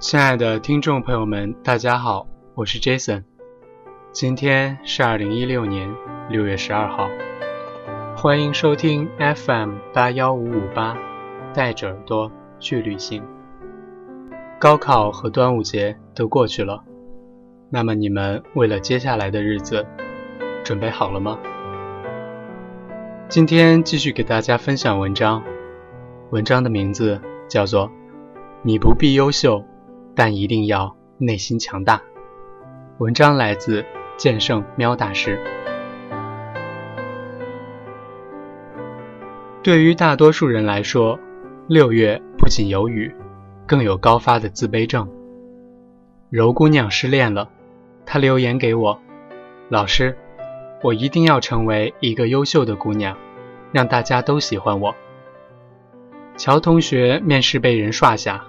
亲爱的听众朋友们，大家好，我是 Jason。今天是二零一六年六月十二号，欢迎收听 FM 八幺五五八，带着耳朵去旅行。高考和端午节都过去了，那么你们为了接下来的日子，准备好了吗？今天继续给大家分享文章，文章的名字叫做《你不必优秀，但一定要内心强大》。文章来自剑圣喵大师。对于大多数人来说，六月不仅有雨，更有高发的自卑症。柔姑娘失恋了，她留言给我，老师。我一定要成为一个优秀的姑娘，让大家都喜欢我。乔同学面试被人刷下，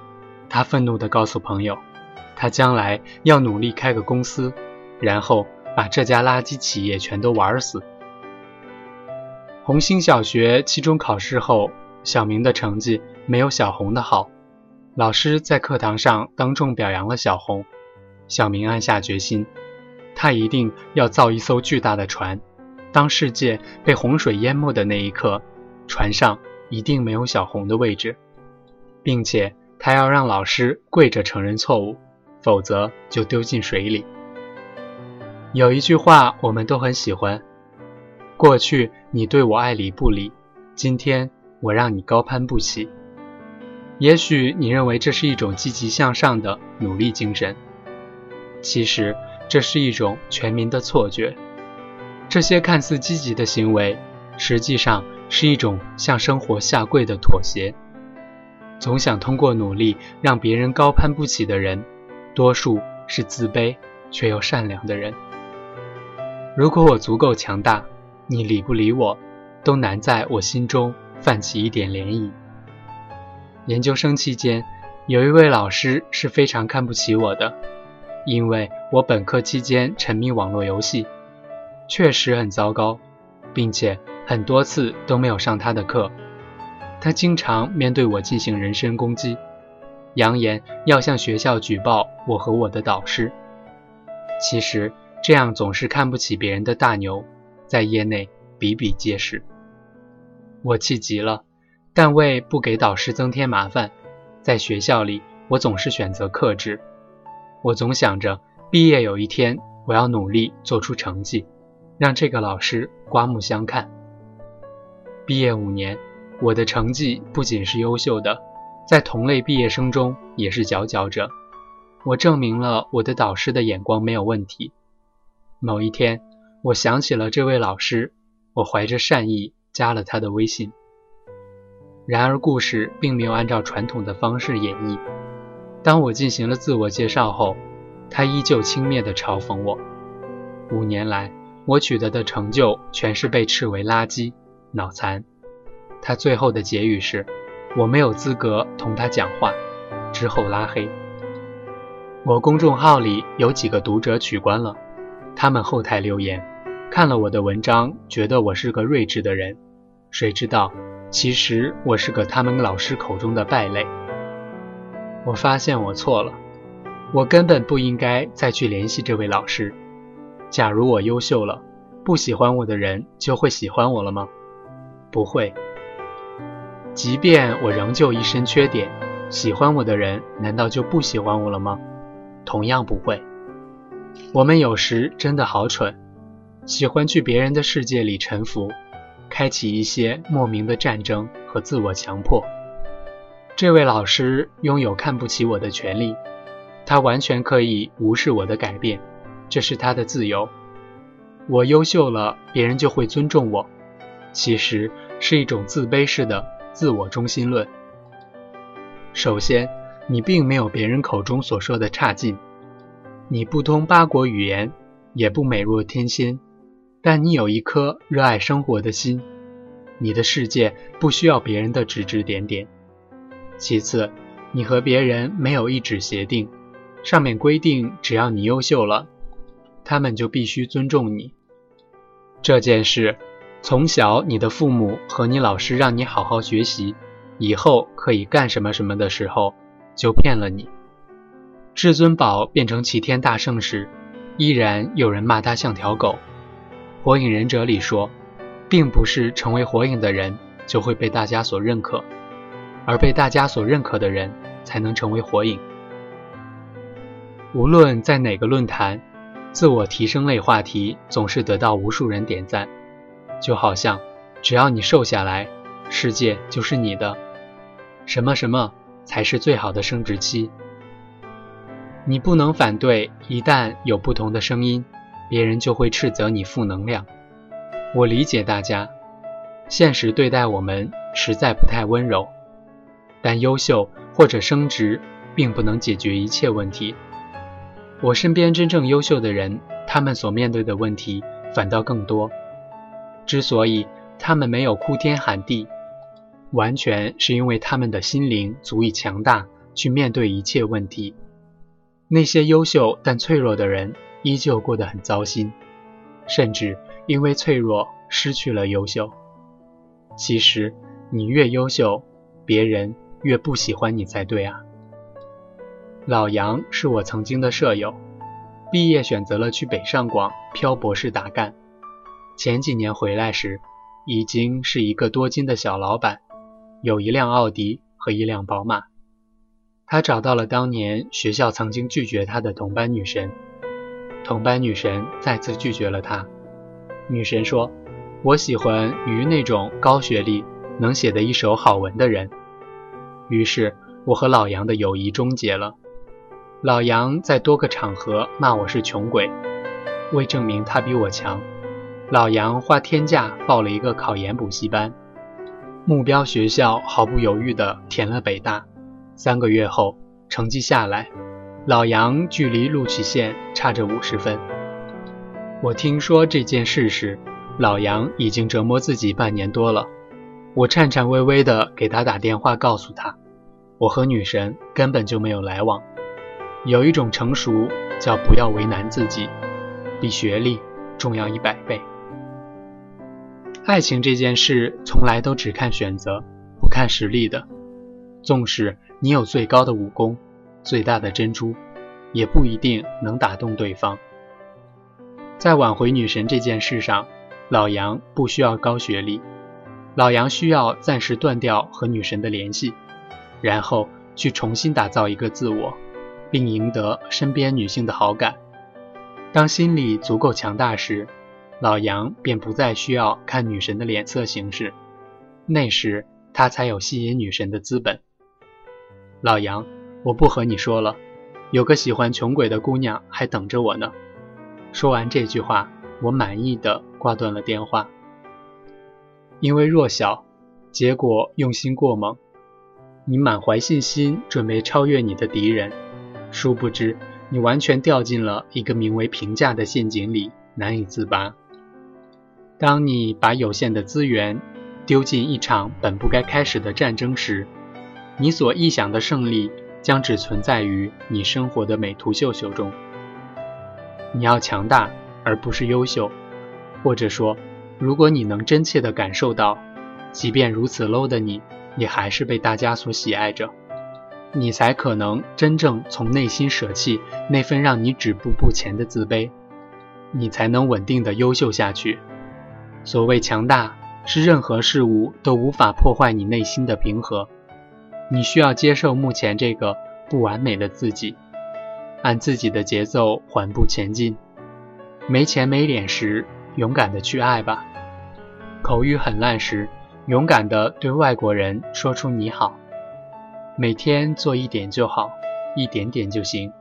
他愤怒地告诉朋友，他将来要努力开个公司，然后把这家垃圾企业全都玩死。红星小学期中考试后，小明的成绩没有小红的好，老师在课堂上当众表扬了小红，小明暗下决心。他一定要造一艘巨大的船，当世界被洪水淹没的那一刻，船上一定没有小红的位置，并且他要让老师跪着承认错误，否则就丢进水里。有一句话我们都很喜欢：过去你对我爱理不理，今天我让你高攀不起。也许你认为这是一种积极向上的努力精神，其实。这是一种全民的错觉，这些看似积极的行为，实际上是一种向生活下跪的妥协。总想通过努力让别人高攀不起的人，多数是自卑却又善良的人。如果我足够强大，你理不理我，都难在我心中泛起一点涟漪。研究生期间，有一位老师是非常看不起我的。因为我本科期间沉迷网络游戏，确实很糟糕，并且很多次都没有上他的课。他经常面对我进行人身攻击，扬言要向学校举报我和我的导师。其实这样总是看不起别人的大牛，在业内比比皆是。我气极了，但为不给导师增添麻烦，在学校里我总是选择克制。我总想着，毕业有一天，我要努力做出成绩，让这个老师刮目相看。毕业五年，我的成绩不仅是优秀的，在同类毕业生中也是佼佼者。我证明了我的导师的眼光没有问题。某一天，我想起了这位老师，我怀着善意加了他的微信。然而，故事并没有按照传统的方式演绎。当我进行了自我介绍后，他依旧轻蔑地嘲讽我。五年来，我取得的成就全是被斥为垃圾、脑残。他最后的结语是：“我没有资格同他讲话。”之后拉黑。我公众号里有几个读者取关了，他们后台留言，看了我的文章，觉得我是个睿智的人。谁知道，其实我是个他们老师口中的败类。我发现我错了，我根本不应该再去联系这位老师。假如我优秀了，不喜欢我的人就会喜欢我了吗？不会。即便我仍旧一身缺点，喜欢我的人难道就不喜欢我了吗？同样不会。我们有时真的好蠢，喜欢去别人的世界里沉浮，开启一些莫名的战争和自我强迫。这位老师拥有看不起我的权利，他完全可以无视我的改变，这是他的自由。我优秀了，别人就会尊重我，其实是一种自卑式的自我中心论。首先，你并没有别人口中所说的差劲，你不通八国语言，也不美若天仙，但你有一颗热爱生活的心，你的世界不需要别人的指指点点。其次，你和别人没有一纸协定，上面规定只要你优秀了，他们就必须尊重你。这件事，从小你的父母和你老师让你好好学习，以后可以干什么什么的时候，就骗了你。至尊宝变成齐天大圣时，依然有人骂他像条狗。火影忍者里说，并不是成为火影的人就会被大家所认可，而被大家所认可的人才能成为火影。无论在哪个论坛，自我提升类话题总是得到无数人点赞，就好像只要你瘦下来，世界就是你的。什么什么才是最好的生殖期？你不能反对，一旦有不同的声音，别人就会斥责你负能量。我理解大家，现实对待我们实在不太温柔，但优秀或者升职并不能解决一切问题。我身边真正优秀的人，他们所面对的问题反倒更多。之所以他们没有哭天喊地，完全是因为他们的心灵足以强大，去面对一切问题。那些优秀但脆弱的人，依旧过得很糟心，甚至因为脆弱失去了优秀。其实，你越优秀，别人越不喜欢你才对啊。老杨是我曾经的舍友，毕业选择了去北上广漂泊式打干。前几年回来时，已经是一个多金的小老板，有一辆奥迪和一辆宝马。他找到了当年学校曾经拒绝他的同班女神，同班女神再次拒绝了他。女神说：“我喜欢于那种高学历、能写得一手好文的人。”于是，我和老杨的友谊终结了。老杨在多个场合骂我是穷鬼，为证明他比我强，老杨花天价报了一个考研补习班，目标学校毫不犹豫地填了北大。三个月后，成绩下来，老杨距离录取线差着五十分。我听说这件事时，老杨已经折磨自己半年多了。我颤颤巍巍地给他打电话，告诉他，我和女神根本就没有来往。有一种成熟叫不要为难自己，比学历重要一百倍。爱情这件事从来都只看选择，不看实力的。纵使你有最高的武功、最大的珍珠，也不一定能打动对方。在挽回女神这件事上，老杨不需要高学历，老杨需要暂时断掉和女神的联系，然后去重新打造一个自我。并赢得身边女性的好感。当心理足够强大时，老杨便不再需要看女神的脸色行事，那时他才有吸引女神的资本。老杨，我不和你说了，有个喜欢穷鬼的姑娘还等着我呢。说完这句话，我满意的挂断了电话。因为弱小，结果用心过猛。你满怀信心，准备超越你的敌人。殊不知，你完全掉进了一个名为评价的陷阱里，难以自拔。当你把有限的资源丢进一场本不该开始的战争时，你所臆想的胜利将只存在于你生活的美图秀秀中。你要强大，而不是优秀。或者说，如果你能真切地感受到，即便如此 low 的你，也还是被大家所喜爱着。你才可能真正从内心舍弃那份让你止步不前的自卑，你才能稳定的优秀下去。所谓强大，是任何事物都无法破坏你内心的平和。你需要接受目前这个不完美的自己，按自己的节奏缓步前进。没钱没脸时，勇敢的去爱吧；口语很烂时，勇敢的对外国人说出你好。每天做一点就好，一点点就行，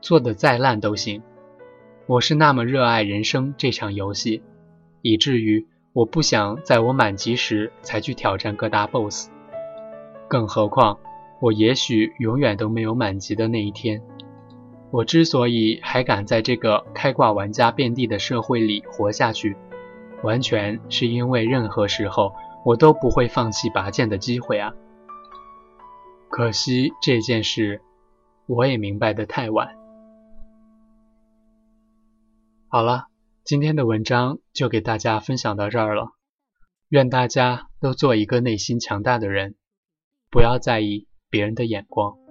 做的再烂都行。我是那么热爱人生这场游戏，以至于我不想在我满级时才去挑战各大 BOSS。更何况，我也许永远都没有满级的那一天。我之所以还敢在这个开挂玩家遍地的社会里活下去，完全是因为任何时候我都不会放弃拔剑的机会啊。可惜这件事，我也明白的太晚。好了，今天的文章就给大家分享到这儿了。愿大家都做一个内心强大的人，不要在意别人的眼光。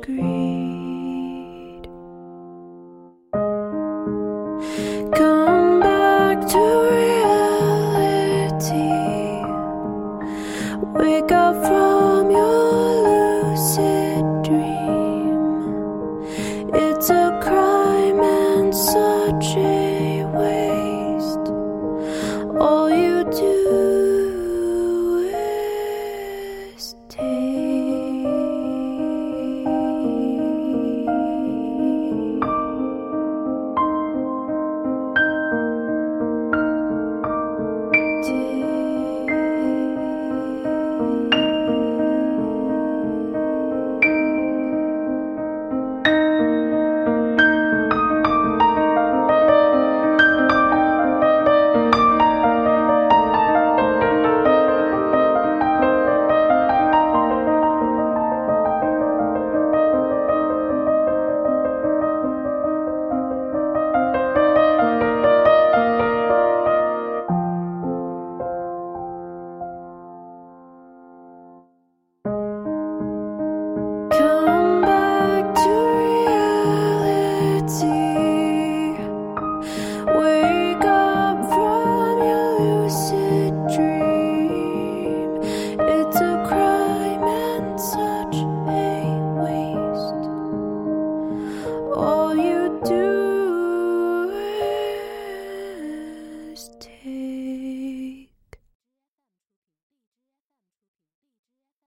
degree.